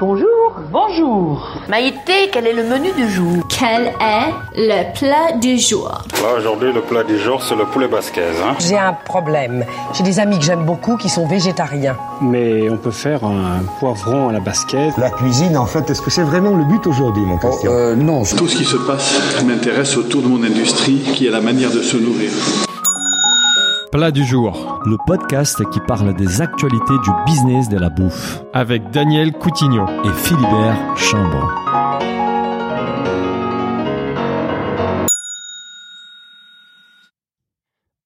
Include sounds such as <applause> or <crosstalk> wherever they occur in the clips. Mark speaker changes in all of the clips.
Speaker 1: Bonjour.
Speaker 2: Bonjour.
Speaker 3: Maïté, quel est le menu du jour?
Speaker 4: Quel est le plat du jour?
Speaker 5: Là, aujourd'hui, le plat du jour, c'est le poulet basquaise. Hein.
Speaker 6: J'ai un problème. J'ai des amis que j'aime beaucoup qui sont végétariens.
Speaker 7: Mais on peut faire un poivron à la basquaise.
Speaker 8: La cuisine, en fait, est-ce que c'est vraiment le but aujourd'hui, mon Christian?
Speaker 9: Oh, euh, Non.
Speaker 10: Tout ce qui se passe m'intéresse autour de mon industrie, qui est la manière de se nourrir.
Speaker 11: Plat du jour.
Speaker 12: Le podcast qui parle des actualités du business de la bouffe.
Speaker 11: Avec Daniel Coutinho
Speaker 12: et Philibert Chambre.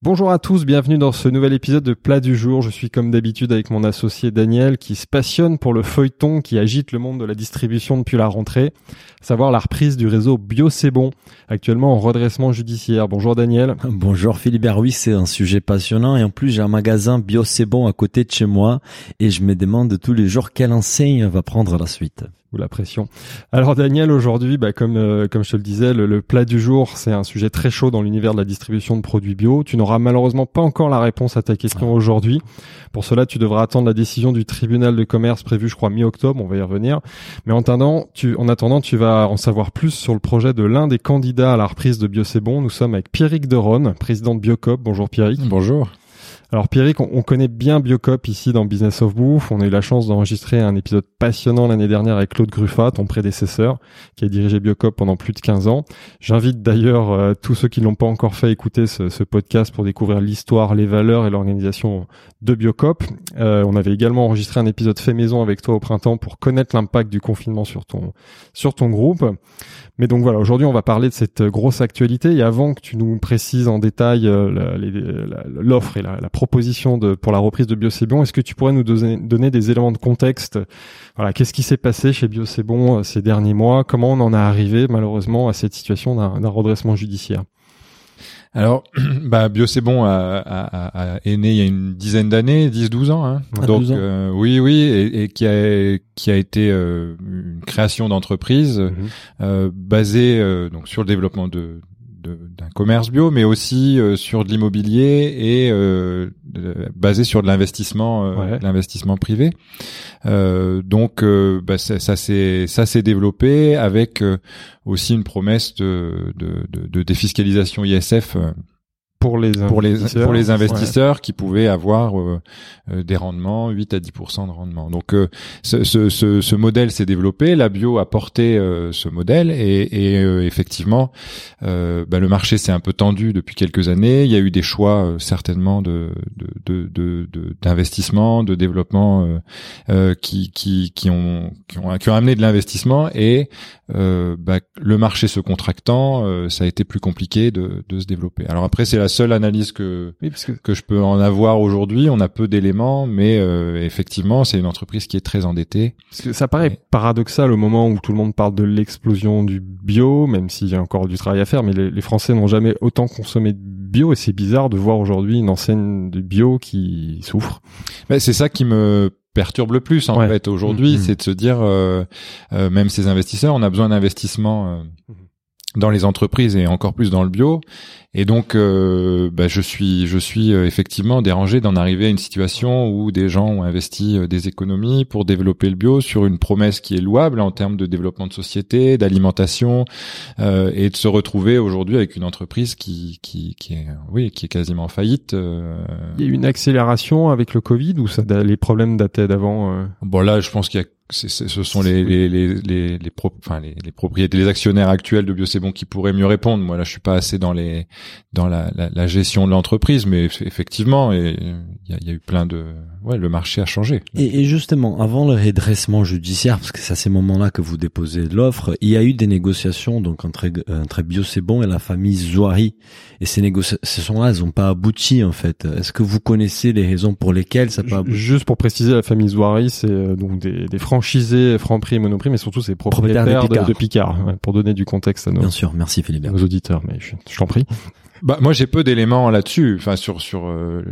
Speaker 11: Bonjour à tous, bienvenue dans ce nouvel épisode de Plat du jour. Je suis comme d'habitude avec mon associé Daniel qui se passionne pour le feuilleton qui agite le monde de la distribution depuis la rentrée, savoir la reprise du réseau Bio C'est Bon, actuellement en redressement judiciaire. Bonjour Daniel.
Speaker 12: Bonjour Philibert, oui c'est un sujet passionnant et en plus j'ai un magasin Bio C'est Bon à côté de chez moi et je me demande tous les jours quelle enseigne va prendre la suite
Speaker 11: ou la pression. Alors Daniel, aujourd'hui, bah, comme euh, comme je te le disais, le, plat du jour, c'est un sujet très chaud dans l'univers de la distribution de produits bio. Tu n'auras malheureusement pas encore la réponse à ta question ah. aujourd'hui. Pour cela, tu devras attendre la décision du tribunal de commerce prévue, je crois, mi-octobre. On va y revenir. Mais en attendant, tu, en attendant, tu vas en savoir plus sur le projet de l'un des candidats à la reprise de Bio Bon. Nous sommes avec Pierrick Deronne, président de Biocop. Bonjour Pierrick.
Speaker 13: Bonjour.
Speaker 11: Alors Pierrick, on, connaît bien Biocop ici dans Business of Bouffe. On a eu la chance d'enregistrer un épisode passionnant l'année dernière avec Claude Gruffat, ton prédécesseur, qui a dirigé Biocop pendant plus de 15 ans. J'invite d'ailleurs euh, tous ceux qui l'ont pas encore fait écouter ce, podcast pour découvrir l'histoire, les valeurs et l'organisation de Biocop. Euh, on avait également enregistré un épisode fait maison avec toi au printemps pour connaître l'impact du confinement sur ton sur ton groupe. Mais donc voilà, aujourd'hui on va parler de cette grosse actualité. Et avant que tu nous précises en détail euh, l'offre et la, la proposition de, pour la reprise de Biocébon. Est-ce que tu pourrais nous donner, donner des éléments de contexte Voilà, qu'est-ce qui s'est passé chez Biocébon euh, ces derniers mois? Comment on en est arrivé malheureusement à cette situation d'un redressement judiciaire?
Speaker 13: Alors, <clears throat> bah, Bio c'est bon est né il y a une dizaine d'années, 10-12 ans. Hein. Donc, euh, oui, oui, et, qui a qui a été euh, une création d'entreprise mhm. basée donc sur le développement de d'un commerce bio, mais aussi euh, sur de l'immobilier et euh, basé sur de l'investissement, euh, l'investissement privé. donc, bah, ça, ça s'est ça s'est développé avec aussi une promesse de, de, de, de défiscalisation ISF
Speaker 11: pour les
Speaker 13: pour les pour les investisseurs qui pouvaient avoir euh, euh, des rendements 8 à 10% de rendement. Donc euh, ce, ce, ce, ce, modèle s'est développé, la bio a porté ce modèle et, et effectivement bah, le marché s'est un peu tendu depuis quelques années. Il y a eu des choix certainement de de d'investissement, de, de, développement qui, qui qui ont qui ont qui ont amené de l'investissement et bah, le marché se contractant, ça a été plus compliqué de, de se développer. Alors après c'est la seule analyse que que... je peux en avoir aujourd'hui. On a peu d'éléments, mais euh, effectivement, c'est une entreprise qui est très endettée.
Speaker 11: Parce que ça paraît paradoxal au moment où tout le monde parle de l'explosion du bio, même s'il y a encore du travail à faire. Mais les, Français n'ont jamais autant consommé de bio, et c'est bizarre de voir aujourd'hui une enseigne de bio qui souffre.
Speaker 13: Ben, c'est ça qui me perturbe le plus en fait aujourd'hui, mm-hmm. c'est de se dire, euh, euh, même ces investisseurs, on a besoin d'investissement. Mm-hmm dans les entreprises et encore plus dans le bio. Et donc, euh, bah, je suis, je suis euh, effectivement dérangé d'en arriver à une situation où des gens ont investi euh, des économies pour développer le bio sur une promesse qui est louable en termes de développement de société, d'alimentation, et de se retrouver aujourd'hui avec une entreprise qui, qui, qui est, oui, qui est quasiment faillite.
Speaker 11: Il y a eu une accélération avec le Covid ou ça, les problèmes dataient d'avant
Speaker 13: Bon là, je pense qu'il y a ce sont les les les les, les, enfin, les, les, propriétés, les actionnaires actuels de Biocébon qui pourraient mieux répondre. Moi là, je suis pas assez dans les dans la, la, la gestion de l'entreprise, mais effectivement, il y a, y a, eu plein de ouais, le marché a changé.
Speaker 12: Et, et justement, avant le redressement judiciaire, parce que c'est à ces moments-là que vous déposez l'offre, il y a eu des négociations donc entre entre Biocébon et la famille Zouari, et ces négociations-là, elles n'ont pas abouti en fait. Est-ce que vous connaissez les raisons pour lesquelles ça pas abouti?
Speaker 11: Juste pour préciser, la famille Zouari, c'est euh, donc des, des franchisés Franprix et Monoprix, mais surtout c'est propriétaires, propriétaires, de Picard, de, pour donner du contexte à nos,
Speaker 12: Bien sûr, merci Philippe.
Speaker 11: Nos auditeurs, mais je, je t'en prie.
Speaker 13: Bah, moi, j'ai peu d'éléments là-dessus, enfin sur sur euh,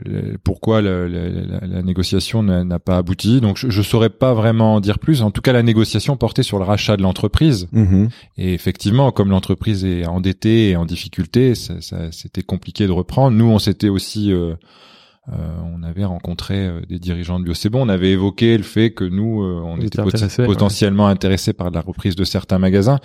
Speaker 13: pourquoi la, la, la négociation n'a pas abouti. Donc, je, je saurais pas vraiment en dire plus. En tout cas, la négociation portait sur le rachat de l'entreprise. Mm-hmm. Et effectivement, comme l'entreprise est endettée et en difficulté, ça, ça c'était compliqué de reprendre. Nous, on s'était aussi euh, euh, on avait rencontré euh, des dirigeants de Bio. C'est bon, on avait évoqué le fait que nous, euh, on
Speaker 11: Vous
Speaker 13: était potentiellement intéressés par la reprise de certains magasins,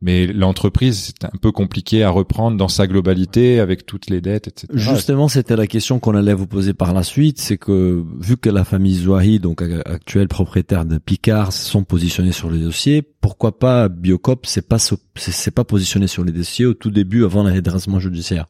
Speaker 13: mais l'entreprise c'est un peu compliqué à reprendre dans sa globalité avec toutes les dettes, etc.
Speaker 12: Justement, c'était la question qu'on allait vous poser par la suite, c'est que vu que la famille Zouahi, donc a- actuelle propriétaire de Picard, sont positionnés sur les dossiers, pourquoi pas Biocop c'est pas pas positionné sur les dossiers au tout début avant le redressement judiciaire?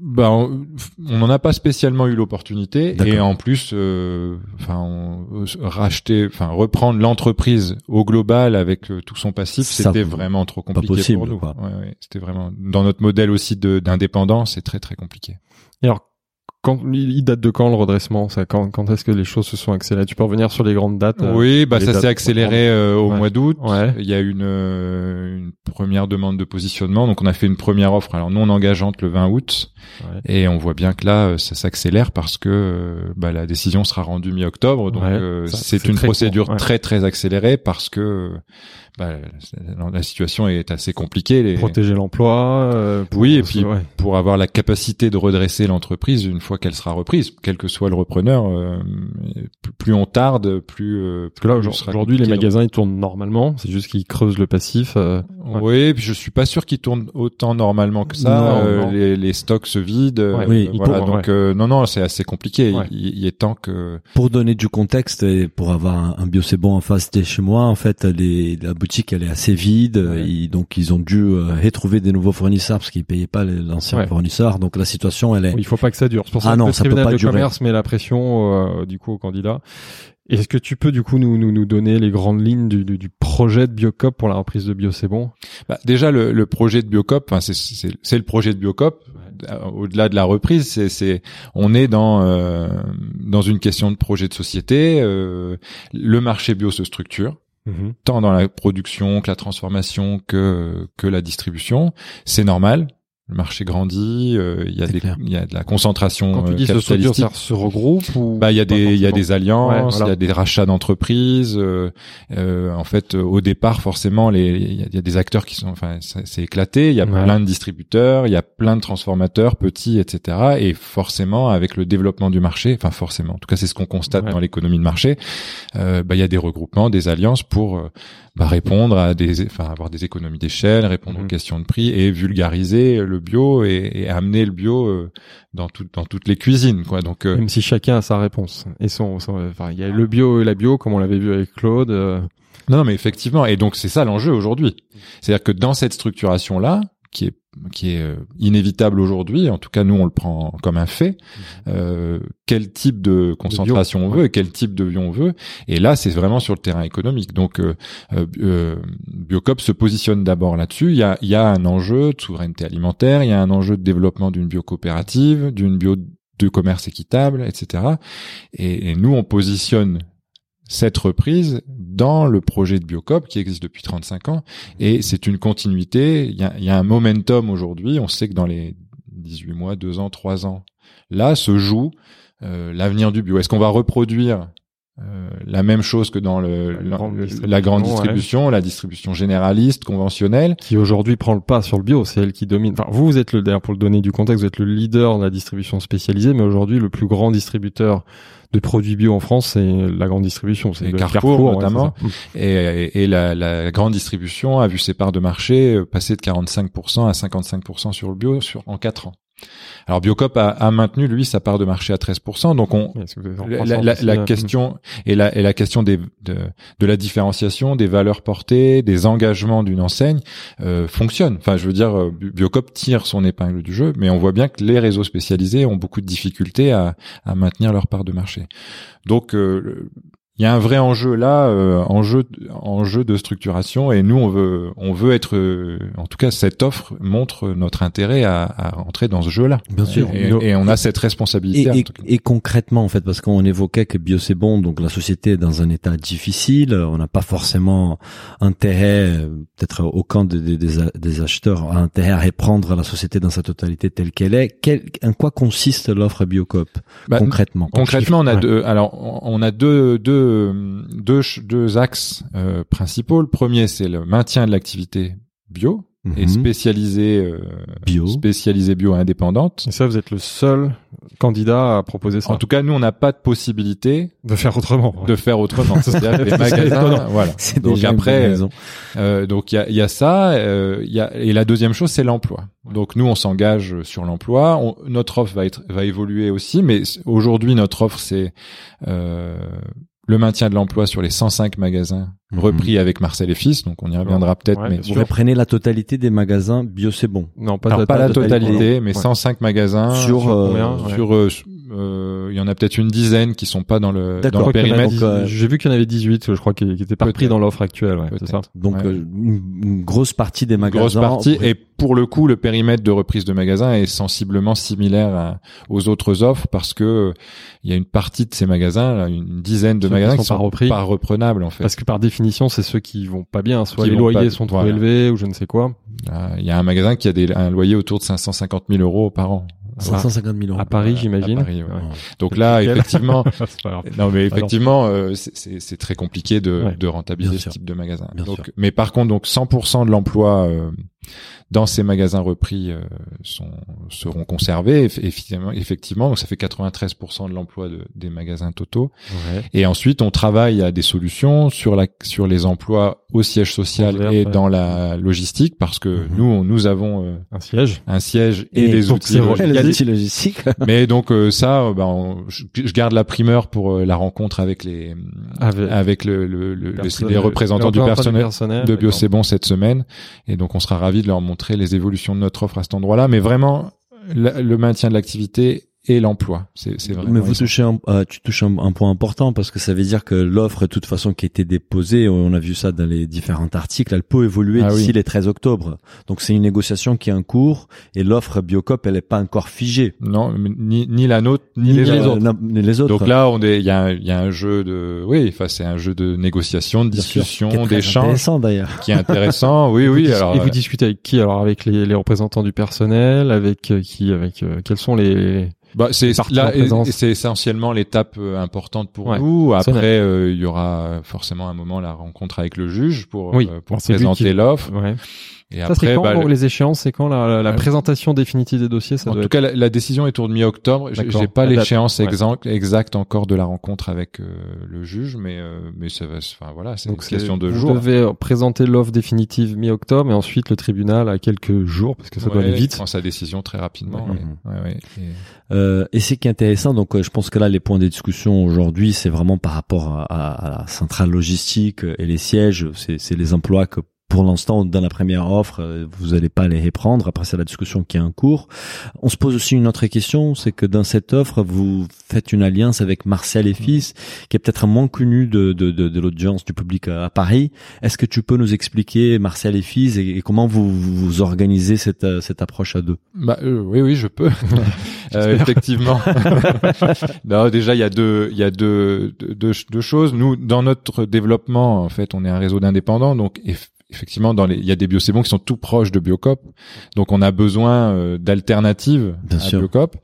Speaker 13: Bah, on n'en a pas spécialement eu l'opportunité et en plus, euh, enfin, on- euh, racheter, enfin, reprendre l'entreprise au global avec euh, tout son passif, c'était vraiment trop compliqué
Speaker 12: possible,
Speaker 13: pour nous.
Speaker 12: quoi.
Speaker 13: Ouais, ouais, c'était vraiment dans notre modèle aussi d'indépendance, c'est très très compliqué.
Speaker 11: Et alors, quand, il date de quand le redressement? Ça, Quand, quand est-ce que les choses se sont accélérées? Tu peux revenir sur les grandes dates euh,
Speaker 13: oui, bah ça s'est accéléré euh, au
Speaker 11: Ouais.
Speaker 13: mois d'août.
Speaker 11: Ouais.
Speaker 13: Il y a une, euh, une première demande de positionnement, donc on a fait une première offre. Alors non engageante le 20 août,
Speaker 11: Ouais.
Speaker 13: et on voit bien que là euh, ça s'accélère parce que euh, bah, la décision sera rendue mi-octobre, donc euh, c'est une procédure
Speaker 11: court,
Speaker 13: très très accélérée parce que bah, la- la situation est assez compliquée. Les-
Speaker 11: Protéger l'emploi. euh, pour-
Speaker 13: Oui, et puis
Speaker 11: ouais.
Speaker 13: pour avoir la capacité de redresser l'entreprise une fois qu'elle sera reprise, quel que soit le repreneur, euh, plus- plus on tarde, plus. euh,
Speaker 11: Parce que là,
Speaker 13: plus
Speaker 11: aujourd'hui, les magasins, ils tournent normalement. C'est juste qu'ils creusent le passif. euh, ouais.
Speaker 13: Oui, puis je suis pas sûr qu'ils tournent autant normalement que ça.
Speaker 11: Non,
Speaker 13: Euh,
Speaker 11: non.
Speaker 13: Les, les stocks se vident.
Speaker 11: Ouais,
Speaker 13: euh,
Speaker 12: oui,
Speaker 11: il
Speaker 13: voilà.
Speaker 11: faut,
Speaker 13: donc
Speaker 11: ouais.
Speaker 13: euh, non, non, c'est assez compliqué.
Speaker 11: Ouais.
Speaker 13: Il, il est temps que.
Speaker 12: Pour donner du contexte et pour avoir un, un bio c'est bon en face de chez moi, en fait, les, la boutique elle est assez vide,
Speaker 13: Ouais.
Speaker 12: et donc ils ont dû euh, retrouver des nouveaux fournisseurs parce qu'ils payaient pas les- l'ancien
Speaker 11: Ouais.
Speaker 12: fournisseur. Donc la situation elle est.
Speaker 11: Il faut pas que ça dure. C'est pour ça
Speaker 12: Ah
Speaker 11: que
Speaker 12: non,
Speaker 11: le
Speaker 12: ça peut
Speaker 11: tribunal
Speaker 12: pas
Speaker 11: de
Speaker 12: durer.
Speaker 11: commerce met la pression euh, du coup au candidat. Est-ce que tu peux du coup nous, nous, nous donner les grandes lignes du, du, du projet de Biocop pour la reprise de Bio C'est bon
Speaker 13: Bah, déjà, le, le projet de Biocop, enfin, c'est- c'est c'est le projet de Biocop. Euh, Au-delà de la reprise, c'est c'est on est dans euh, dans une question de projet de société. euh, le marché bio se structure. Tant dans la production que la transformation que que la distribution. C'est normal. Le marché grandit, euh, il y
Speaker 12: clair.
Speaker 13: il y a de la concentration
Speaker 11: Quand tu
Speaker 13: euh,
Speaker 11: dis se structure,
Speaker 13: capitalistique.
Speaker 11: ça se regroupe ou
Speaker 13: Bah il y a des il y a des alliances,
Speaker 11: Ouais,
Speaker 13: il
Speaker 11: voilà.
Speaker 13: y a des rachats d'entreprises. euh, euh, en fait, euh, au départ, forcément, les il y, a- y des acteurs qui sont, enfin, c'est éclaté. Il y a
Speaker 11: Ouais.
Speaker 13: plein de distributeurs, il y a plein de transformateurs petits, etc. Et forcément, avec le développement du marché, enfin forcément, en tout cas, c'est ce qu'on constate
Speaker 11: Ouais.
Speaker 13: dans l'économie de marché. euh, bah il y a des regroupements, des alliances pour euh, bah, répondre à des, enfin avoir des économies d'échelle, répondre
Speaker 11: Mhm.
Speaker 13: aux questions de prix et vulgariser le bio et, et amener le bio euh, dans tout, dans toutes les cuisines, quoi. Donc euh,
Speaker 11: Même si chacun a sa réponse. Et son, son- enfin, il y a le bio et la bio, comme on l'avait vu avec Claude. euh,
Speaker 13: Non, non, mais effectivement, et donc c'est ça l'enjeu aujourd'hui. C'est-à-dire que dans cette structuration-là, qui est qui est euh, inévitable aujourd'hui, en tout cas nous on le prend comme un fait, euh, quel type de concentration on veut et quel type de bio on veut. Et là, c'est vraiment sur le terrain économique. Donc euh, euh, euh, Biocop se positionne d'abord là-dessus. Il y a, il y a un enjeu de souveraineté alimentaire, il y a un enjeu de développement d'une biocoopérative, d'une bio de commerce équitable, etc. Et, et nous, on positionne cette reprise dans le projet de Biocop qui existe depuis 35 ans et c'est une continuité. Il y a, y a un momentum aujourd'hui. On sait que dans les 18 mois, 2 ans, 3 ans, là se joue euh, l'avenir du bio. Est-ce qu'on va reproduire euh, la même chose que dans le,
Speaker 11: La
Speaker 13: la,
Speaker 11: grande distribution, ouais.
Speaker 13: la distribution généraliste, conventionnelle
Speaker 11: qui aujourd'hui prend le pas sur le bio, c'est elle qui domine. Enfin, vous, vous êtes le, d'ailleurs, pour le donner du contexte, vous êtes le leader de la distribution spécialisée, mais aujourd'hui, le plus grand distributeur de produits bio en France, c'est la grande distribution, c'est
Speaker 13: Carrefour,
Speaker 11: ouais,
Speaker 13: notamment. et la, la grande distribution a vu ses parts de marché euh, passer de 45% à 55% sur le bio sur en 4 ans. Alors Biocop a, a maintenu lui sa part de marché à 13%, donc on la, la- question et la, et la question des, de, de la différenciation, des valeurs portées, des engagements d'une enseigne euh, fonctionne. Enfin, je veux dire, euh, Bi- Biocop tire son épingle du jeu, mais on voit bien que les réseaux spécialisés ont beaucoup de difficultés à, à maintenir leur part de marché. Donc, euh, il y a un vrai enjeu là, euh, enjeu, enjeu de structuration, et nous on veut, on veut être, euh, en tout cas cette offre montre notre intérêt à, à rentrer dans ce jeu-là.
Speaker 12: Bien sûr.
Speaker 13: Et, et on a cette responsabilité.
Speaker 12: Et, concrètement, en fait, parce qu'on évoquait que Bio c'est bon, donc la société est dans un état difficile, on n'a pas forcément intérêt, peut-être aucun des, des- des acheteurs a intérêt à reprendre la société dans sa totalité telle qu'elle est. Quel, en quoi consiste l'offre Biocop
Speaker 13: Bah,
Speaker 12: concrètement?
Speaker 13: Concrètement, on a
Speaker 11: Ouais.
Speaker 13: deux. Alors, on on a deux deux deux deux axes euh, principaux. Le premier, c'est le maintien de l'activité bio, et
Speaker 12: Mhm.
Speaker 13: spécialisée euh,
Speaker 12: Bio.
Speaker 13: spécialisée bio indépendante.
Speaker 11: Et ça, vous êtes le seul candidat à proposer ça.
Speaker 13: En tout cas, nous, on n'a pas de possibilité
Speaker 11: de faire autrement.
Speaker 13: de faire autrement. <laughs> C'est-à-dire que les
Speaker 11: C'est
Speaker 13: magasins,
Speaker 11: étonnant.
Speaker 13: voilà. Donc après,
Speaker 12: raison.
Speaker 13: Euh, donc il y a, il y a ça, euh, il y a, et la deuxième chose c'est l'emploi. Donc nous on s'engage sur l'emploi. Notre offre va être va évoluer aussi, mais aujourd'hui notre offre c'est euh, le maintien de l'emploi sur les 105 magasins. Repris avec Marcel et Fils. Donc on y reviendra peut-être,
Speaker 11: Ouais,
Speaker 13: mais
Speaker 12: Vous reprenez la totalité des magasins bio, c'est bon.
Speaker 11: Non, pas,
Speaker 13: alors pas la totalité, mais
Speaker 11: Ouais.
Speaker 13: 105 magasins
Speaker 12: Sur, euh,
Speaker 11: combien Ouais.
Speaker 13: sur euh, euh, il y y en a peut-être une dizaine qui sont pas dans le, dans le périmètre.
Speaker 12: Euh,
Speaker 11: J'ai vu qu'il y en avait 18, je crois, qui, qui étaient pas pris dans l'offre actuelle, ouais, c'est ça.
Speaker 12: Donc
Speaker 13: Ouais.
Speaker 12: euh, une, une grosse partie des magasins.
Speaker 13: grosse partie et pour le coup le périmètre de reprise de magasins est sensiblement similaire à- aux autres offres parce que euh, il y a une partie de ces magasins là, une dizaine de
Speaker 11: qui
Speaker 13: magasins
Speaker 11: sont
Speaker 13: qui
Speaker 11: pas
Speaker 13: sont
Speaker 11: repris.
Speaker 13: pas reprenables en fait
Speaker 11: Parce que par définition, c'est ceux qui vont pas bien, soit
Speaker 13: Qui
Speaker 11: les loyers
Speaker 13: pas-
Speaker 11: sont trop
Speaker 13: voilà.
Speaker 11: élevés ou je ne sais quoi.
Speaker 13: Euh, il y a un magasin qui a des, un loyer autour de 550 000 euros par an
Speaker 12: 550 000 euros.
Speaker 11: À Paris, j'imagine.
Speaker 13: ouais.
Speaker 11: Ouais.
Speaker 13: donc là
Speaker 11: Nickel.
Speaker 13: effectivement <laughs> non mais effectivement euh, c'est- c'est c'est très compliqué de,
Speaker 11: Ouais.
Speaker 13: de rentabiliser
Speaker 12: Bien
Speaker 13: ce
Speaker 12: sûr.
Speaker 13: type de magasin
Speaker 12: Bien
Speaker 13: donc
Speaker 12: sûr.
Speaker 13: mais par contre donc 100% de l'emploi euh, dans ces magasins repris euh, sont seront conservés eff- effectivement effectivement donc ça fait 93% de l'emploi de- des magasins totaux
Speaker 11: Ouais.
Speaker 13: et ensuite on travaille à des solutions sur la sur les emplois au siège social et
Speaker 11: ouais.
Speaker 13: dans la logistique parce que
Speaker 12: Mhm.
Speaker 13: nous on- nous avons euh,
Speaker 11: Un siège.
Speaker 13: un siège et,
Speaker 12: Et
Speaker 13: des
Speaker 11: donc
Speaker 13: outils logistiques.
Speaker 12: Logistique. <laughs>
Speaker 13: Mais donc euh, ça, euh, ben, on- je, je garde la primeur pour euh, la rencontre avec les
Speaker 11: Avec-
Speaker 13: avec le, le- le- les représentants du personnel de Bio. C'est Bon cette semaine. Et donc on sera ravi de leur montrer les évolutions de notre offre à cet endroit-là. Mais vraiment le maintien de l'activité et l'emploi, c'est c'est vraiment.
Speaker 12: Mais vous touchez un, euh, tu touches un, un point important parce que ça veut dire que l'offre, de toute façon, qui a été déposée, on a vu ça dans les différents articles, elle peut évoluer
Speaker 13: Ah
Speaker 12: d'ici
Speaker 13: oui.
Speaker 12: les 13 octobre. Donc c'est une négociation qui est en cours et l'offre Biocop, elle est pas encore figée.
Speaker 13: non, ni, ni la nôtre ni, les, autres.
Speaker 12: na- ni les autres.
Speaker 13: Donc là, on est, il y a, un- y a un jeu de, oui, enfin c'est un jeu de négociation, de discussion,
Speaker 12: qui est très
Speaker 13: d'échange,
Speaker 12: intéressant d'ailleurs.
Speaker 13: qui est intéressant. <laughs> Oui,
Speaker 11: Vous
Speaker 13: oui.
Speaker 11: dis-
Speaker 13: Alors,
Speaker 11: et vous
Speaker 13: euh,
Speaker 11: discutez avec qui alors avec les, les représentants du personnel, avec euh, qui, avec euh, quels sont les
Speaker 13: Bah, c'est là, c'est essentiellement l'étape euh, importante pour
Speaker 11: Ouais.
Speaker 13: nous. Après, euh, il y aura forcément un moment la rencontre avec le juge pour
Speaker 11: Oui.
Speaker 13: euh, pour
Speaker 11: Alors,
Speaker 13: présenter l'offre.
Speaker 11: ouais.
Speaker 13: Et
Speaker 11: Ça c'est
Speaker 13: après,
Speaker 11: quand
Speaker 13: bah,
Speaker 11: bon, les échéances C'est quand la, la, la présentation définitive des dossiers Ça
Speaker 13: en
Speaker 11: doit
Speaker 13: tout
Speaker 11: être...
Speaker 13: cas, la, la décision est tournée mi-octobre. J'ai pas l'échéance
Speaker 11: ouais.
Speaker 13: exacte exacte encore de la rencontre avec euh, le juge, mais euh, mais ça va. se- Enfin voilà, c'est une
Speaker 11: c'est-
Speaker 13: question de
Speaker 11: vous
Speaker 13: jours.
Speaker 11: devez euh, présenter l'offre définitive mi-octobre et ensuite le tribunal à quelques jours parce que ça doit
Speaker 13: Ouais,
Speaker 11: aller
Speaker 13: il
Speaker 11: vite.
Speaker 13: prend sa décision très rapidement.
Speaker 12: Ouais.
Speaker 13: ouais. Ouais, ouais. Et-
Speaker 12: Euh, et c'est qui est intéressant, donc euh, je pense que là les points de discussion aujourd'hui, c'est vraiment par rapport à, à- à la centrale logistique et les sièges, c'est c'est les emplois que pour l'instant, dans la première offre, euh, vous n'allez pas les reprendre. Après, c'est la discussion qui est en cours. On se pose aussi une autre question, c'est que dans cette offre, vous faites une alliance avec Marcel et Fils, qui est peut-être moins connu de, de, de, de l'audience du public à, à Paris. Est-ce que tu peux nous expliquer Marcel et Fils et, et comment vous, vous organisez cette, euh, cette approche à deux?
Speaker 13: Bah euh, oui oui je peux <laughs> Euh, effectivement <laughs> non déjà il y a deux il y a deux, deux deux deux choses nous dans notre développement en fait on est un réseau d'indépendants donc eff- effectivement dans les il y a des biocébons qui sont tout proches de Biocop donc on a besoin euh, d'alternatives à
Speaker 12: sûr.
Speaker 13: Biocop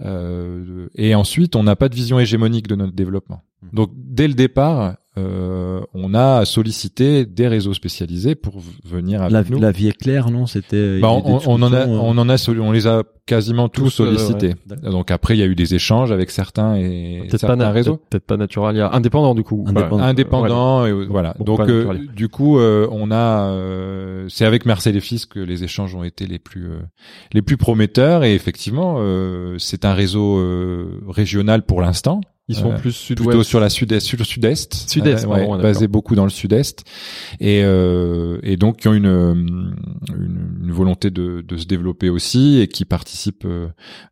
Speaker 13: euh, et ensuite on n'a pas de vision hégémonique de notre développement
Speaker 12: Mmh.
Speaker 13: donc dès le départ euh, on a sollicité des réseaux spécialisés pour venir avec
Speaker 12: la,
Speaker 13: nous
Speaker 12: la vie est claire, non? C'était
Speaker 13: bah,
Speaker 12: il y a
Speaker 13: on,
Speaker 12: des
Speaker 13: on en a,
Speaker 12: euh,
Speaker 13: on en a, on les a quasiment tous,
Speaker 11: Tous, euh,
Speaker 13: sollicités.
Speaker 11: ouais.
Speaker 13: Donc après, il y a eu des échanges avec certains et
Speaker 11: Peut-être pas,
Speaker 13: certains
Speaker 11: na-
Speaker 13: réseaux.
Speaker 11: peut-être peut-être pas Naturalia, indépendant du coup.
Speaker 12: Indépendant.
Speaker 13: Et voilà.
Speaker 11: Bon,
Speaker 13: Donc
Speaker 11: pas
Speaker 13: euh, du coup, euh, on a, euh, c'est avec Marcel et Fils que les échanges ont été les plus euh, les plus prometteurs et effectivement, euh, c'est un réseau euh, régional pour l'instant.
Speaker 11: Ils sont
Speaker 13: Euh,
Speaker 11: plus sud-ouest.
Speaker 13: plutôt sur la sud-est, sur le sud-est,
Speaker 11: Sud-est,
Speaker 13: Euh,
Speaker 11: ouais,
Speaker 13: basé
Speaker 11: d'accord.
Speaker 13: beaucoup dans le sud-est, et euh, et donc qui ont une, euh, une une volonté de de se développer aussi et qui participent euh,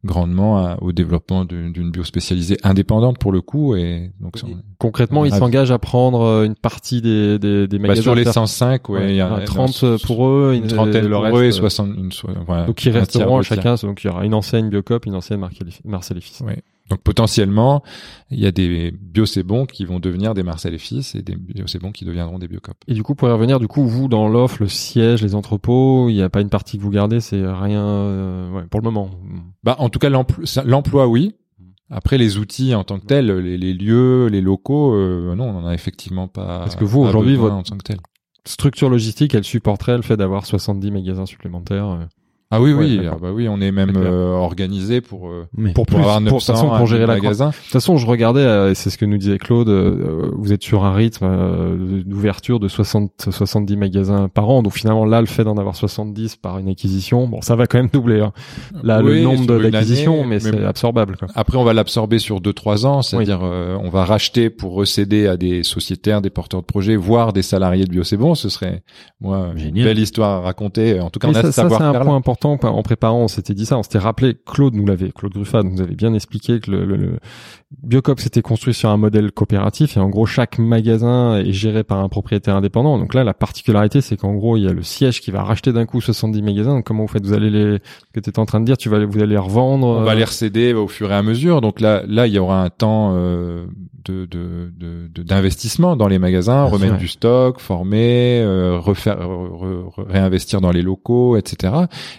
Speaker 13: grandement à- au développement d'une bio spécialisée indépendante pour le coup et donc on-
Speaker 11: Concrètement, ils s'engagent à prendre euh, une partie des, des, des
Speaker 13: bah,
Speaker 11: magasins.
Speaker 13: sur les
Speaker 11: faire-
Speaker 13: 105, ouais,
Speaker 11: Ouais,
Speaker 13: il y a
Speaker 11: un 30 pour eux,
Speaker 13: une trentaine
Speaker 11: et
Speaker 13: pour
Speaker 11: reste,
Speaker 13: eux et
Speaker 11: euh,
Speaker 13: 60 une voilà,
Speaker 11: Donc ils resteront à chacun, donc il y aura une enseigne Biocop, une enseigne Marcel Marcel et Fils.
Speaker 13: Ouais. Donc potentiellement, il y a des bio c'est bon qui vont devenir des Marcel et Fils et des bio c'est bon qui deviendront des biocop.
Speaker 11: Et du coup, pour y revenir, du coup, vous, dans l'offre, le siège, les entrepôts, il n'y a pas une partie que vous gardez, c'est rien, euh, ouais, pour le moment.
Speaker 13: Bah, en tout cas, l'emploi, oui. Après, les outils en tant que tels, les, les lieux, les locaux, euh, non, on en a effectivement pas.
Speaker 11: Parce que vous, aujourd'hui, votre-
Speaker 13: en tant que tel.
Speaker 11: structure logistique, elle supporterait le fait d'avoir 70 magasins supplémentaires euh
Speaker 13: ah oui, oui, ah bah oui, on est même euh, organisé pour euh,
Speaker 12: Mais
Speaker 11: pour
Speaker 13: pour
Speaker 11: plus,
Speaker 13: avoir
Speaker 11: pour, de
Speaker 13: 900
Speaker 11: toute façon, pour gérer la
Speaker 13: magasins.
Speaker 11: De toute façon, je regardais, euh, et c'est ce que nous disait Claude, euh, vous êtes sur un rythme euh, d'ouverture de 60, 70 magasins par an. Donc finalement, là, le fait d'en avoir 70 par une acquisition, bon, ça va quand même doubler. Hein. Là,
Speaker 13: Oui,
Speaker 11: le nombre d'acquisitions, mais,
Speaker 13: mais-
Speaker 11: c'est absorbable. Quoi.
Speaker 13: Après, on va l'absorber sur deux trois ans, c'est-à-dire euh, on va racheter pour recéder à des sociétaires, des porteurs de projets, voire des salariés de Bio C'est Bon. Ce serait moi une belle histoire à raconter. En tout cas,
Speaker 11: Mais
Speaker 13: on a
Speaker 11: ça,
Speaker 13: ce
Speaker 11: ça, c'est un point important. En préparant, on s'était dit ça. On s'était rappelé, Claude nous l'avait, Claude Gruffat nous avait bien expliqué que le, le, le Biocop s'était construit sur un modèle coopératif et en gros, chaque magasin est géré par un propriétaire indépendant. Donc là, la particularité, c'est qu'en gros, il y a le siège qui va racheter d'un coup 70 magasins. Donc comment vous faites? Vous allez les, que tu étais en train de dire, tu vas, vous allez les revendre.
Speaker 13: On va
Speaker 11: euh,
Speaker 13: les recéder au fur et à mesure. Donc là, là, il y aura un temps euh, de de- d'investissement dans les magasins, remettre du stock, former, euh, refaire, re- re- réinvestir dans les locaux, etc.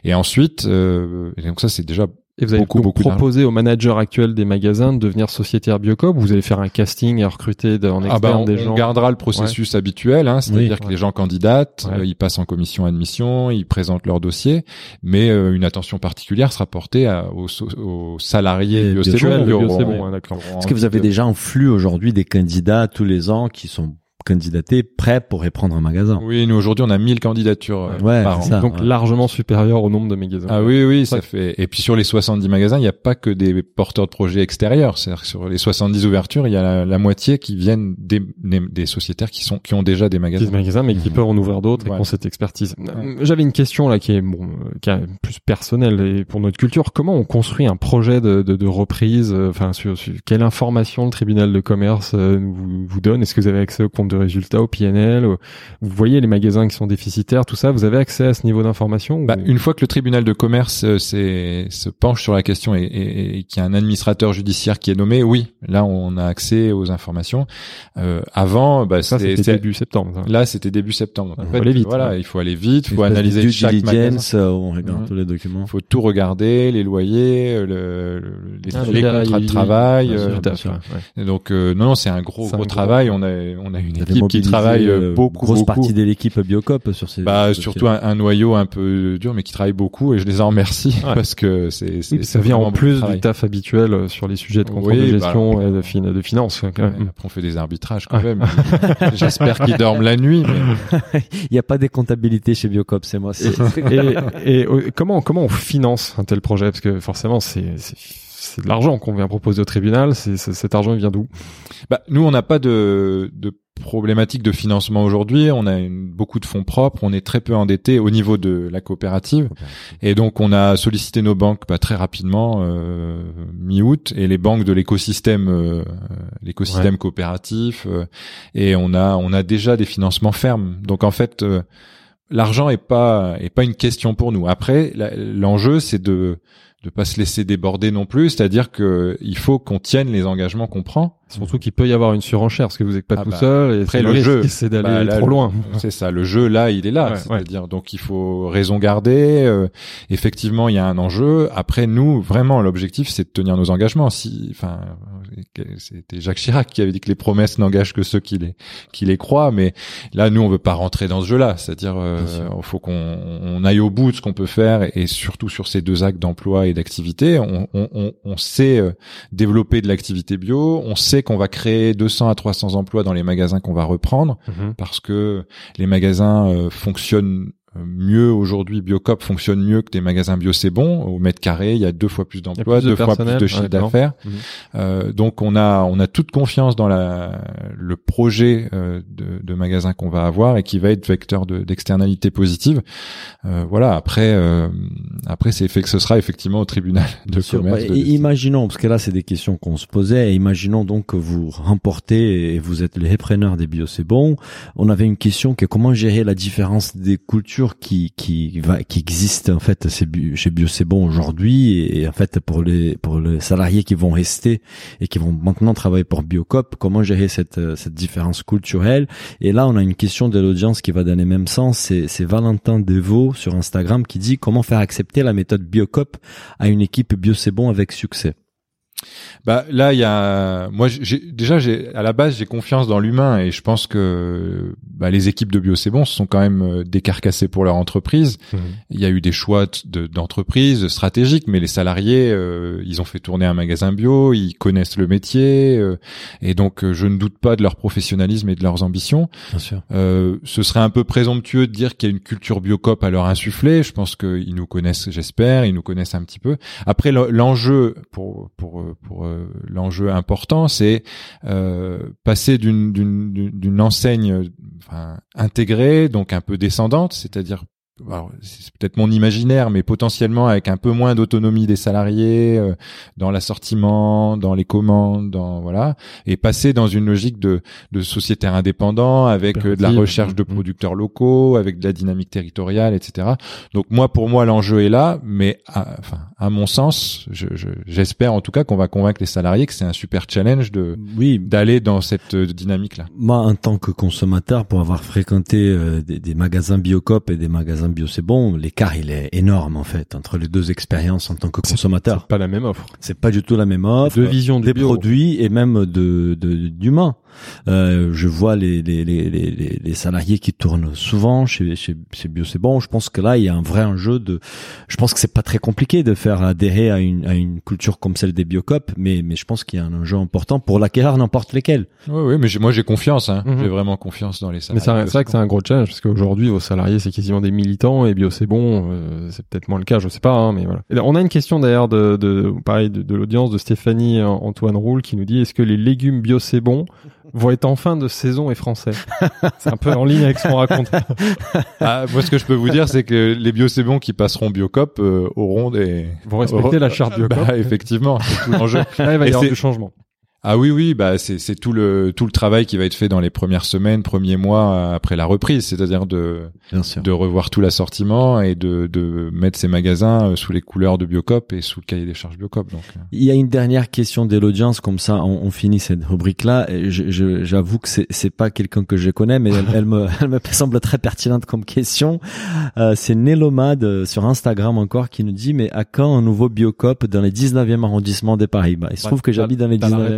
Speaker 13: Et ensuite, euh, et donc ça, c'est déjà
Speaker 11: Et vous allez
Speaker 13: beaucoup,
Speaker 11: proposer aux managers actuels des magasins de devenir sociétaire Biocop. Vous allez faire un casting et recruter en externe
Speaker 13: Ah bah, on,
Speaker 11: des
Speaker 13: on
Speaker 11: gens.
Speaker 13: gardera le processus habituel, hein, c'est-à-dire
Speaker 12: Oui.
Speaker 13: que
Speaker 11: Ouais.
Speaker 13: les gens candidatent,
Speaker 11: Ouais.
Speaker 13: euh, ils passent en commission admission, ils présentent leur dossier, mais euh, une attention particulière sera portée à- aux, salariés
Speaker 12: Et
Speaker 13: bio bon,
Speaker 11: Bio, bon,
Speaker 12: Est-ce que vous avez
Speaker 13: de-
Speaker 12: déjà en flux aujourd'hui des candidats tous les ans qui sont candidatés prêts pour reprendre un magasin
Speaker 13: Oui, nous aujourd'hui on a 1000 candidatures euh,
Speaker 12: Ouais,
Speaker 13: par an.
Speaker 12: c'est ça.
Speaker 11: donc
Speaker 12: ouais.
Speaker 11: largement supérieur au nombre de magasins.
Speaker 13: Ah oui, oui, ça fait. Et puis sur les 70 magasins, il n'y a pas que des porteurs de projets extérieurs. C'est-à-dire que sur les 70 ouvertures, il y a la, la moitié qui viennent des, des, des sociétaires qui sont qui ont déjà des
Speaker 11: Des
Speaker 13: magasins.
Speaker 11: magasins, mais qui
Speaker 12: Mhm.
Speaker 11: peuvent en ouvrir d'autres et qui ont cette expertise. Euh, J'avais une question là qui est bon, euh, qui est plus personnelle et pour notre culture. Comment on construit un projet de, de, de reprise Enfin, sur, sur quelle information le tribunal de commerce vous, vous donne? Est-ce que vous avez accès au compte de résultat, au PNL Vous voyez les magasins qui sont déficitaires, tout ça. Vous avez accès à ce niveau d'information ou-
Speaker 13: Bah, une fois que le tribunal de commerce euh, se penche sur la question et, et, et qu'il y a un administrateur judiciaire qui est nommé, oui, là on a accès aux informations. Euh, avant, bah,
Speaker 11: c'était début septembre. ça.
Speaker 13: là c'était début septembre. Donc,
Speaker 11: Il
Speaker 13: en
Speaker 11: faut
Speaker 13: fait,
Speaker 11: aller vite,
Speaker 13: Voilà,
Speaker 11: ouais.
Speaker 13: il faut aller vite, il faut
Speaker 12: de
Speaker 13: analyser
Speaker 12: due
Speaker 13: chaque magasin.
Speaker 12: diligence, euh, on regarde
Speaker 13: Mhm.
Speaker 12: tous les documents.
Speaker 13: Il faut tout regarder, les loyers, euh, le, le- les,
Speaker 11: Ah,
Speaker 13: les
Speaker 11: le-
Speaker 13: contrats de
Speaker 11: il-
Speaker 13: travail.
Speaker 11: Sûr,
Speaker 13: euh,
Speaker 11: ouais.
Speaker 13: Donc euh, non, non, c'est un gros
Speaker 11: C'est un
Speaker 13: gros
Speaker 11: gros-
Speaker 13: travail. On a on a une Qui
Speaker 12: mobilisé,
Speaker 13: travaille euh,
Speaker 12: euh,
Speaker 13: beaucoup
Speaker 12: grosse
Speaker 13: beaucoup.
Speaker 12: partie de l'équipe Biocop sur ces.
Speaker 13: Bah
Speaker 12: sur
Speaker 13: surtout un, un noyau un peu dur, mais qui travaille beaucoup et je les en remercie
Speaker 11: Ouais. <laughs>
Speaker 13: parce que c'est
Speaker 11: Oui, ça vient en plus du taf habituel euh, sur les sujets de contrôle
Speaker 13: Oui,
Speaker 11: de
Speaker 13: bah,
Speaker 11: gestion et de, fin- de finance. quand
Speaker 13: Ouais,
Speaker 11: même.
Speaker 13: Après on fait des arbitrages quand
Speaker 11: Ouais.
Speaker 13: même. <laughs> J'espère qu'ils dorment la nuit. Mais... <laughs>
Speaker 12: Il n'y a pas des comptabilités chez Biocop, c'est moi.
Speaker 11: et, et euh, comment comment on finance un tel projet? Parce que forcément, c'est c'est de l'argent qu'on vient proposer au tribunal. C'est c'est- cet argent il vient d'où?
Speaker 13: Bah, nous, on n'a pas de, de problématique de financement aujourd'hui. On a une- beaucoup de fonds propres. On est très peu endetté au niveau de la coopérative. Et donc, on a sollicité nos banques bah, très rapidement, euh, mi-août, et les banques de l'écosystème, euh, l'écosystème coopératif. euh, et on a, on a déjà des financements fermes. Donc, en fait, euh, l'argent est pas, est pas une question pour nous. Après, l'enjeu, c'est de de pas se laisser déborder non plus, c'est-à-dire que il faut qu'on tienne les engagements qu'on prend.
Speaker 11: Surtout qu'il peut y avoir une surenchère parce que vous n'êtes pas
Speaker 13: Ah
Speaker 11: tout
Speaker 13: bah,
Speaker 11: seul. Et
Speaker 13: après, le
Speaker 11: risque,
Speaker 13: jeu,
Speaker 11: c'est d'aller
Speaker 13: Bah, là,
Speaker 11: trop
Speaker 13: le-
Speaker 11: loin. <laughs>
Speaker 13: C'est ça, le jeu là, il est là,
Speaker 11: Ouais,
Speaker 13: c'est-à-dire donc il faut raison garder. euh, effectivement, il y a un enjeu. Après, nous, vraiment, l'objectif, c'est de tenir nos engagements. Si, enfin, c'était Jacques Chirac qui avait dit que les promesses n'engagent que ceux qui les qui les croient. Mais là, nous, on veut pas rentrer dans ce jeu-là. C'est-à-dire, euh, il faut qu'on on aille au bout de ce qu'on peut faire et surtout sur ces deux actes d'emploi et d'activité, on, on, sait euh, développer de l'activité bio. On sait qu'on va créer 200 à 300 emplois dans les magasins qu'on va reprendre
Speaker 11: Mhm.
Speaker 13: parce que les magasins euh, fonctionnent mieux aujourd'hui, Biocop fonctionne mieux que des magasins bio c'est bon. Au mètre carré, il y a deux fois plus d'emplois,
Speaker 11: de
Speaker 13: deux fois plus de chiffre d'affaires.
Speaker 11: Mhm.
Speaker 13: Euh, donc on a on a toute confiance dans la le projet euh, de, de magasin qu'on va avoir et qui va être vecteur de- d'externalité positive. Euh, voilà. Après euh, après c'est fait que ce sera effectivement au tribunal <laughs> de
Speaker 12: Bien sûr.
Speaker 13: commerce.
Speaker 12: Bah,
Speaker 13: de
Speaker 12: imaginons, parce que là c'est des questions qu'on se posait, et imaginons donc que vous remportez et vous êtes les repreneurs des bio c'est bon. On avait une question qui est comment gérer la différence des cultures qui qui va qui existent en fait chez Bio- aujourd'hui et, en fait pour les pour les salariés qui vont rester et qui vont maintenant travailler pour Biocop, comment gérer cette cette différence culturelle? Et là on a une question de l'audience qui va dans les mêmes sens. C'est Valentin Devaux sur Instagram qui dit comment faire accepter la méthode Biocop à une équipe bio avec succès?
Speaker 13: Bah là, il y a moi j'ai déjà j'ai à la base j'ai confiance dans l'humain et je pense que bah, les équipes de bio c'est bon se sont quand même euh, décarcassées pour leur entreprise.
Speaker 11: Mhm.
Speaker 13: Il y a eu des choix de- d'entreprise stratégiques, mais les salariés euh, ils ont fait tourner un magasin bio, ils connaissent le métier euh, et donc je ne doute pas de leur professionnalisme et de leurs ambitions.
Speaker 12: Bien sûr.
Speaker 13: Euh, ce serait un peu présomptueux de dire qu'il y a une culture biocop à leur insuffler. Je pense qu'ils nous connaissent, j'espère, ils nous connaissent un petit peu. Après, le- l'enjeu pour pour pour euh, l'enjeu important, c'est euh, passer d'une enseigne intégrée, donc un peu descendante, c'est-à-dire c'est peut-être mon imaginaire, mais potentiellement avec un peu moins d'autonomie des salariés euh, dans l'assortiment, dans les commandes, dans voilà, et passer dans une logique de de sociétaire indépendant avec euh, de la recherche de
Speaker 11: Mhm.
Speaker 13: producteurs locaux, avec de la dynamique territoriale, etc. Donc moi, pour moi, l'enjeu est là, mais à, enfin, à mon sens, je- je- j'espère en tout cas qu'on va convaincre les salariés que c'est un super challenge de
Speaker 12: Oui,
Speaker 13: d'aller dans cette euh, dynamique-là.
Speaker 12: moi, en tant que consommateur, pour avoir fréquenté euh, des, des magasins Biocop et des magasins Bio C'est Bon, l'écart il est énorme en fait entre les deux expériences en tant que consommateur.
Speaker 11: C'est pas la même offre.
Speaker 12: C'est pas du tout la même offre.
Speaker 11: Deux visions du
Speaker 12: des
Speaker 11: bio.
Speaker 12: produits et même de de- d'humains. Euh, je vois les, les, les, les, les- salariés qui tournent souvent chez, chez, chez Bio c'est bon. Je pense que là il y a un vrai enjeu de. Je pense que c'est pas très compliqué de faire adhérer à une, à une culture comme celle des Biocop, mais mais je pense qu'il y a un enjeu important pour l'acquérir n'importe lesquels.
Speaker 13: Oui, oui, mais j'ai- moi j'ai confiance. Hein.
Speaker 11: Mhm.
Speaker 13: J'ai vraiment confiance dans les
Speaker 11: Mais
Speaker 13: salariés.
Speaker 11: c'est c'est vrai que c'est un gros challenge parce qu'aujourd'hui vos salariés c'est quasiment des et bio c'est bon euh, c'est peut-être moins le cas je sais pas hein, mais voilà. Et là, on a une question d'ailleurs de, de pareil de, de l'audience de Stéphanie euh, Antoine Roule qui nous dit est-ce que les légumes bio c'est bon? Vont être en fin de saison et français <laughs> C'est un peu en ligne avec ce qu'on raconte.
Speaker 13: Ah, moi, ce que je peux vous dire, c'est que les bio c'est bon qui passeront Biocop euh, auront des
Speaker 11: Vont respecter la charte Biocop.
Speaker 13: Bah, effectivement, c'est tout l'enjeu.
Speaker 11: Il va y avoir du changement.
Speaker 13: Ah oui, oui, bah c'est c'est tout le tout le travail qui va être fait dans les premières semaines, premiers mois euh, après la reprise, c'est-à-dire de
Speaker 12: Bien sûr.
Speaker 13: de revoir tout l'assortiment et de de mettre ces magasins euh, sous les couleurs de Biocop et sous le cahier des charges Biocop. Donc euh.
Speaker 12: Il y a une dernière question de l'audience, comme ça on, on finit cette rubrique-là. Et je- je- J'avoue que c'est c'est pas quelqu'un que je connais, mais elle, elle me, <laughs> elle me semble très pertinente comme question. Euh, c'est Nélomade sur Instagram encore qui nous dit mais à quand un nouveau Biocop dans les 19e arrondissement de Paris bah, Il se trouve que j'habite dans les
Speaker 11: t'as la
Speaker 12: 19e.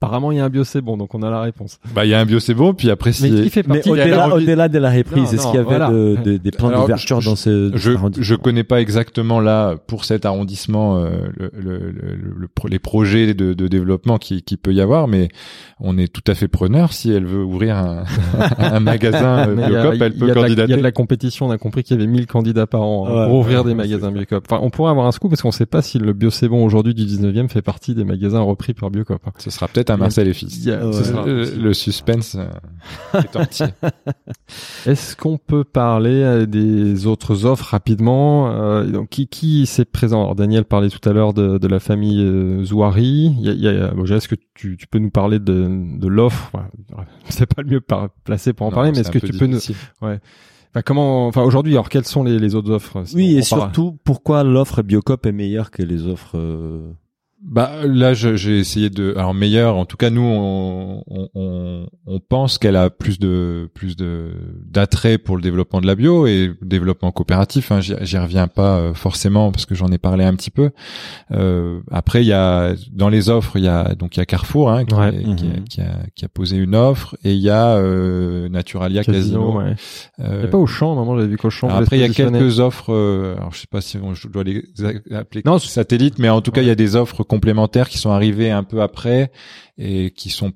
Speaker 11: Apparemment il y a un bio c'est bon donc on a la réponse.
Speaker 13: bah il y a un bio c'est bon, puis après
Speaker 11: Mais qui fait
Speaker 12: Mais
Speaker 11: partie
Speaker 12: au-delà au-delà de la reprise, est-ce qu'il y avait
Speaker 11: voilà.
Speaker 12: de, de- des plans d'ouverture dans ce
Speaker 13: je
Speaker 12: arrondissement
Speaker 13: je connais pas exactement là pour cet arrondissement euh, le, le, le- les projets de, de développement qui, qui peut y avoir, mais on est tout à fait preneur si elle veut ouvrir un, un magasin euh, <laughs> Biocop, elle peut
Speaker 11: la- Il y
Speaker 13: candidater.
Speaker 11: a de la compétition, on a compris qu'il y avait 1000 candidats par an hein,
Speaker 12: Ouais,
Speaker 11: pour ouvrir des magasins Biocop. Enfin, on pourrait avoir un scoop parce qu'on sait pas si le Bio C'est Bon aujourd'hui du 19e fait partie des magasins repris par Biocop. hein.
Speaker 13: Ce sera peut-être un Marcel et Fils.
Speaker 12: Ouais.
Speaker 11: sera-
Speaker 13: Le, le suspense euh, est entier. <laughs>
Speaker 11: Est-ce qu'on peut parler euh, des autres offres rapidement euh, donc, Qui, qui s'est présent? Alors, Daniel parlait tout à l'heure de, de la famille euh, Zouari. Il y a, il y a- bon, Est-ce que tu, tu peux nous parler de, de l'offre? Voilà, <laughs> C'est pas le mieux par- placé pour en
Speaker 13: Non,
Speaker 11: parler, mais est-ce que tu peux nous
Speaker 13: difficile.
Speaker 11: Enfin, comment, enfin, aujourd'hui, alors, quelles sont les, les autres offres si
Speaker 12: Oui,
Speaker 11: on
Speaker 12: et surtout, pourquoi l'offre Biocop est meilleure que les offres euh,
Speaker 13: Bah là, j'ai essayé de, alors meilleur. En tout cas, nous, on, on, on, pense qu'elle a plus de plus de d'attrait pour le développement de la bio et le développement coopératif. Hein, J'y reviens pas euh, forcément parce que j'en ai parlé un petit peu. Euh, après, il y a dans les offres, il y a donc il y a Carrefour hein, qui,
Speaker 11: Ouais.
Speaker 13: est- qui, a,
Speaker 12: Mhm.
Speaker 13: qui, a, qui a posé une offre et il y a euh, Naturalia Casino.
Speaker 11: Casino, ouais.
Speaker 13: Euh,
Speaker 11: pas au champ, non, j'avais vu qu'au champ.
Speaker 13: après, il y a quelques offres. euh, alors, je sais pas si on, je dois les appeler
Speaker 11: Non,
Speaker 13: satellites, mais en tout cas, il y a des offres complémentaires qui sont arrivées un peu après et qui sont,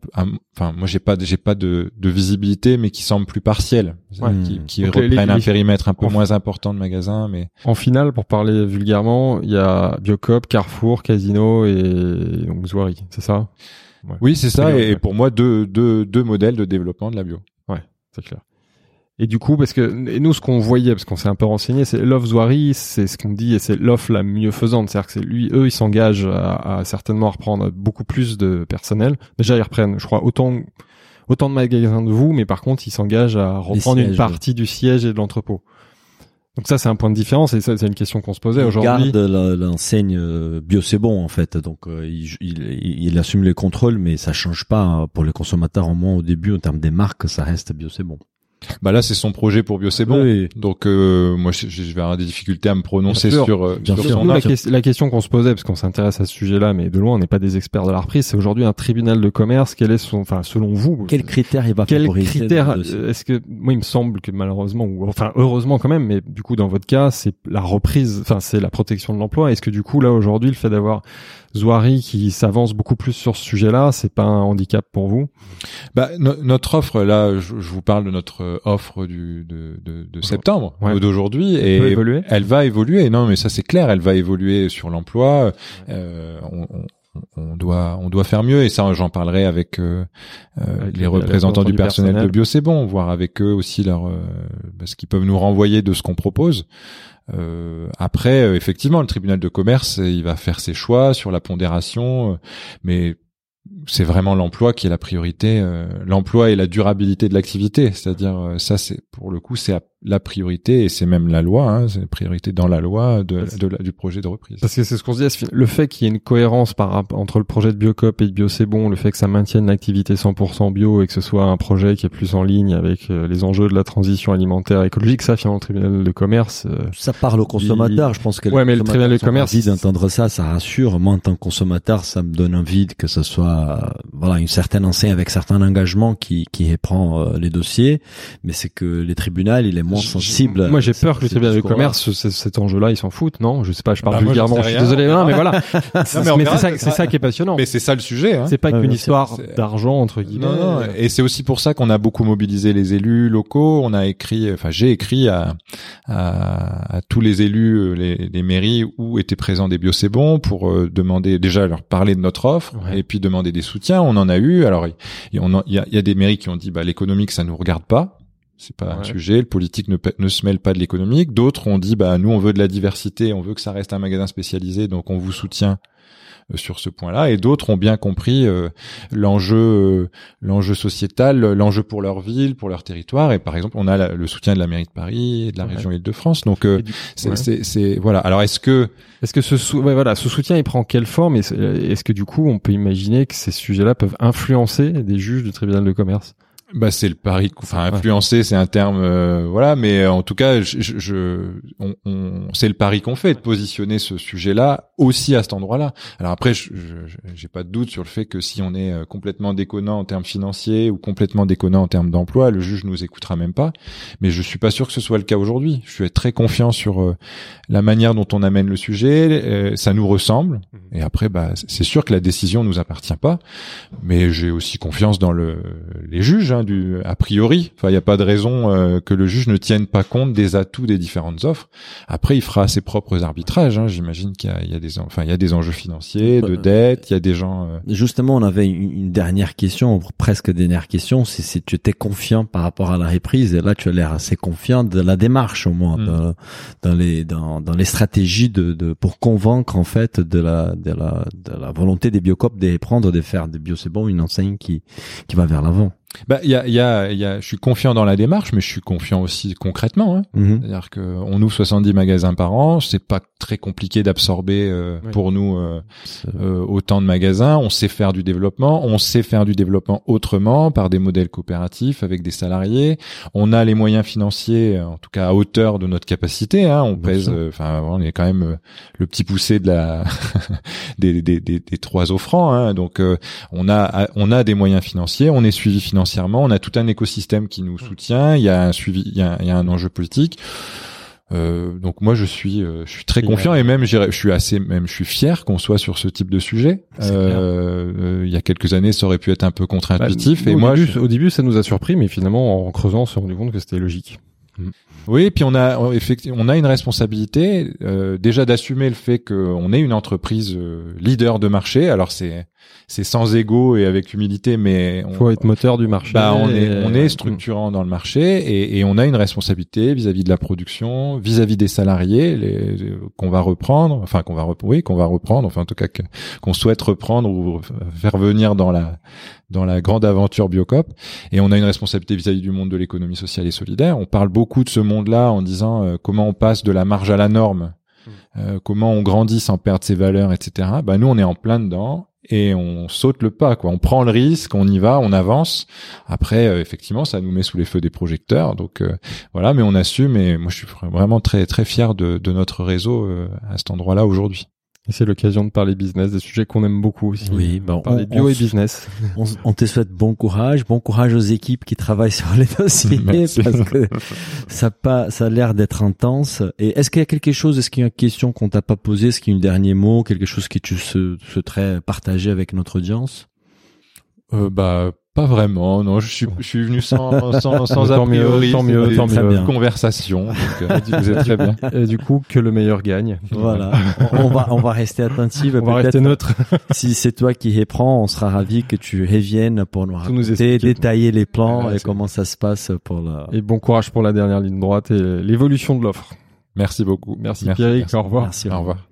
Speaker 13: enfin, moi, j'ai pas, j'ai pas de, de visibilité, mais qui semblent plus partielles,
Speaker 11: Ouais.
Speaker 13: qui, qui
Speaker 11: Donc, les-
Speaker 13: reprennent
Speaker 11: les-
Speaker 13: un périmètre un peu moins important de magasin, mais
Speaker 11: En finale, pour parler vulgairement, il y a Biocop, Carrefour, Casino et donc Zouari, c'est ça? Ouais.
Speaker 13: oui, c'est ça. Et,
Speaker 11: ouais.
Speaker 13: pour moi, deux, deux, deux modèles de développement de la bio.
Speaker 11: c'est clair. Et du coup, parce que et nous, ce qu'on voyait, parce qu'on s'est un peu renseigné, c'est l'offre Zouari, c'est ce qu'on dit, et c'est l'offre la mieux faisante. C'est-à-dire que c'est lui, eux, ils s'engagent à, à certainement reprendre beaucoup plus de personnel. Déjà, ils reprennent, je crois, autant autant de magasins de vous, mais par contre, ils s'engagent à reprendre une partie du siège et de l'entrepôt. Donc ça, c'est un point de différence, et ça, c'est une question qu'on se posait
Speaker 12: Il
Speaker 11: aujourd'hui.
Speaker 12: garde la- l'enseigne euh, bio c'est bon en fait donc euh, il, il, il assume les contrôles mais ça change pas hein, pour les consommateurs au moins au début en termes des marques ça reste bio c'est bon
Speaker 13: Bah là, c'est son projet pour Bio, c'est bon.
Speaker 12: Oui.
Speaker 13: Donc euh, moi, je, je vais avoir des difficultés à me prononcer
Speaker 11: Bien sûr.
Speaker 13: sur, euh,
Speaker 12: Bien
Speaker 13: sur
Speaker 12: sûr.
Speaker 13: son
Speaker 11: Nous, la, question qu'on se posait, parce qu'on s'intéresse à ce sujet-là, mais de loin, on n'est pas des experts de la reprise, c'est aujourd'hui un tribunal de commerce. Quel est son, enfin, selon vous,
Speaker 12: Quels critères il va le dossier
Speaker 11: euh, Est-ce que moi, il me semble que malheureusement, ou enfin heureusement quand même, mais du coup, dans votre cas, c'est la reprise, enfin, c'est la protection de l'emploi. Est-ce que du coup, là aujourd'hui, le fait d'avoir Zoari qui s'avance beaucoup plus sur ce sujet-là, c'est pas un handicap pour vous?
Speaker 13: Bah, no- notre offre, là, je, je vous parle de notre euh, offre du, de, de, de septembre,
Speaker 11: Ouais.
Speaker 13: d'aujourd'hui,
Speaker 11: Elle
Speaker 13: et elle va évoluer. Non, mais ça c'est clair, elle va évoluer sur l'emploi. Euh, on, on- on doit, on doit faire mieux, et ça, j'en parlerai avec, euh, euh,
Speaker 11: Avec
Speaker 13: les représentants du personnel,
Speaker 11: personnel.
Speaker 13: de Bio, c'est bon, voir avec eux aussi leur, euh, bah, ce qu'ils peuvent nous renvoyer de ce qu'on propose. Euh, après, euh, effectivement, le tribunal de commerce, il va faire ses choix sur la pondération, euh, mais c'est vraiment l'emploi qui est la priorité, euh, l'emploi et la durabilité de l'activité. C'est-à-dire, euh, ça, c'est pour le coup, c'est la priorité et c'est même la loi, hein, c'est la priorité dans la loi de, de la- du projet de reprise.
Speaker 11: Parce que c'est ce qu'on se dit, le fait qu'il y ait une cohérence par rapport entre le projet de Biocop et de Bio c'est bon, le fait que ça maintienne l'activité 100% bio et que ce soit un projet qui est plus en ligne avec euh, les enjeux de la transition alimentaire écologique, ça finalement le tribunal de commerce. euh,
Speaker 12: Ça parle au consommateur, je pense que
Speaker 11: Ouais, mais le tribunal de commerce-
Speaker 12: envie d'entendre ça, ça rassure. Moi, en tant que consommateur, ça me donne envie que ce soit, euh, voilà, une certaine enseigne avec certains engagements qui qui prend les dossiers, mais c'est que les tribunaux, il est moins
Speaker 11: je-
Speaker 12: sensible.
Speaker 11: Moi, j'ai peur que le tribunal de commerce, ce- cet enjeu-là, ils s'en foutent, non? Je sais pas, je parle
Speaker 13: Bah,
Speaker 11: vulgairement. Je
Speaker 13: sais
Speaker 11: suis désolé, non, mais voilà. <laughs> <laughs>
Speaker 13: Non, mais
Speaker 11: c'est ça,
Speaker 13: ça
Speaker 11: c'est
Speaker 13: sera-
Speaker 11: ça qui est passionnant.
Speaker 13: Mais c'est ça le sujet. Hein.
Speaker 11: C'est pas qu'une histoire d'argent entre guillemets.
Speaker 13: Non, non, et c'est aussi pour ça qu'on a beaucoup mobilisé les élus locaux. On a écrit, enfin j'ai écrit à, à, à tous les élus, euh, les, les mairies où étaient présents des bio c'est bon pour euh, demander déjà leur parler de notre offre
Speaker 11: Ouais.
Speaker 13: et puis demander des soutiens. On en a eu. Alors il il y a, il y a des mairies qui ont dit bah l'économique ça nous regarde pas. C'est pas un sujet, le politique ne, se mêle pas de l'économique. D'autres ont dit bah nous on veut de la diversité, on veut que ça reste un magasin spécialisé, donc on vous soutient euh, sur ce point-là. Et d'autres ont bien compris euh, l'enjeu, euh, l'enjeu sociétal, l'enjeu pour leur ville, pour leur territoire. Et par exemple, on a la- le soutien de la mairie de Paris et de la
Speaker 11: Ouais.
Speaker 13: région Île-de-France. Donc euh, c'est,
Speaker 11: ouais.
Speaker 13: c'est, c'est- voilà. Alors est-ce que
Speaker 11: Est-ce que ce, sou- ouais, voilà, ce soutien, il prend quelle forme? Est-ce que du coup, on peut imaginer que ces sujets-là peuvent influencer des juges du tribunal de commerce?
Speaker 13: Bah c'est le pari, enfin influencer, c'est un terme, euh, voilà, mais euh, en tout cas, je, je, on, on- c'est le pari qu'on fait de positionner ce sujet-là aussi à cet endroit-là. Alors après, je j'ai pas de doute sur le fait que si on est euh, complètement déconnant en termes financiers ou complètement déconnant en termes d'emploi, le juge nous écoutera même pas. Mais je suis pas sûr que ce soit le cas aujourd'hui. Je suis très confiant sur euh, la manière dont on amène le sujet. euh, ça nous ressemble. Et après, bah, c'est sûr que la décision nous appartient pas, mais j'ai aussi confiance dans le, les juges, hein, du, a priori. Enfin, il n'y a pas de raison euh, que le juge ne tienne pas compte des atouts des différentes offres. Après, il fera ses propres arbitrages. Hein. J'imagine qu'il y y a des, en- enfin, il y a des enjeux financiers, de dette, il y a des gens. euh,
Speaker 12: Justement, on avait une, dernière question, presque dernière question, c'est si tu étais confiant par rapport à la reprise, et là tu as l'air assez confiant de la démarche au moins,
Speaker 13: Mm.
Speaker 12: dans, dans les dans, dans les stratégies de, de pour convaincre en fait de la de la de la volonté des biocop de prendre de faire des bio c'est bon une enseigne qui qui va vers l'avant.
Speaker 13: Bah, il y a, il y a, y a, je suis confiant dans la démarche, mais je suis confiant aussi concrètement. Hein.
Speaker 12: Mhm.
Speaker 13: C'est-à-dire que on ouvre 70 magasins par an, c'est pas très compliqué d'absorber euh, pour nous euh, euh, autant de magasins. On sait faire du développement, on sait faire du développement autrement par des modèles coopératifs avec des salariés. On a les moyens financiers, en tout cas à hauteur de notre capacité. Hein. On
Speaker 12: Bien
Speaker 13: pèse, euh, enfin on est quand même euh, le petit poussé de la <laughs> des, des, des, des trois offrants. Hein. Donc euh, on a on a des moyens financiers, on est suivi financièrement, on a tout un écosystème qui nous soutient. Il y a un suivi, il y a, il y a un enjeu politique. Euh, donc moi je suis euh, je suis très
Speaker 11: Et,
Speaker 13: confiant et même je suis assez même je suis fier qu'on soit sur ce type de sujet. Euh, euh, il y a quelques années ça aurait pu être un peu contre-intuitif
Speaker 11: Bah,
Speaker 13: et
Speaker 11: au
Speaker 13: moi
Speaker 11: début,
Speaker 13: je-
Speaker 11: au début, ça nous a surpris, mais finalement, en creusant, on s'est rendu compte que c'était logique.
Speaker 13: Oui, puis on a effectivement on a une responsabilité euh, déjà d'assumer le fait qu'on est une entreprise euh, leader de marché. Alors c'est c'est sans ego et avec humilité, mais on,
Speaker 11: Il faut être moteur du marché.
Speaker 13: bah, on est on est structurant dans le marché et, et on a une responsabilité vis-à-vis de la production, vis-à-vis des salariés les- qu'on va reprendre, enfin qu'on va oui qu'on va reprendre, enfin en tout cas qu'on souhaite reprendre ou faire venir dans la dans la grande aventure Biocop. Et on a une responsabilité vis-à-vis du monde de l'économie sociale et solidaire. On parle beaucoup de ce monde-là en disant euh, comment on passe de la marge à la norme, euh, comment on grandit sans perdre ses valeurs, etc. Bah nous on est en plein dedans et on saute le pas quoi. On prend le risque on y va on avance. Après euh, effectivement ça nous met sous les feux des projecteurs. Donc euh, voilà mais on assume et moi je suis vraiment très très fier de, notre réseau euh, à cet endroit là aujourd'hui
Speaker 11: c'est l'occasion de parler business, des sujets qu'on aime beaucoup aussi.
Speaker 12: Oui, bon,
Speaker 11: parler bio et business.
Speaker 12: On, on, te souhaite bon courage, bon courage aux équipes qui travaillent sur les <laughs> dossiers <laughs> parce que ça pas, ça a l'air d'être intense. Et est-ce qu'il y a quelque chose, est-ce qu'il y a une question qu'on t'a pas posée, est-ce qu'il y a un dernier mot, quelque chose que tu souhaiterais partager avec notre audience?
Speaker 13: Euh, Bah pas vraiment, non. Je suis, je suis venu sans, <laughs> sans, sans a
Speaker 11: priori. Tant mieux, tant mieux.
Speaker 13: Conversation. Donc, euh, vous êtes très bien.
Speaker 11: Et du coup, que le meilleur gagne.
Speaker 12: Voilà. <laughs> on va, on va rester attentif.
Speaker 11: On va rester neutre. <laughs>
Speaker 12: si c'est toi qui reprends, on sera ravi que tu reviennes pour nous raconter, détailler les plans et comment ça se passe pour la.
Speaker 11: Et bon courage pour la dernière ligne droite et l'évolution de l'offre.
Speaker 13: Merci beaucoup.
Speaker 11: Merci, merci Pierrick. Au revoir.
Speaker 12: Merci. Au revoir.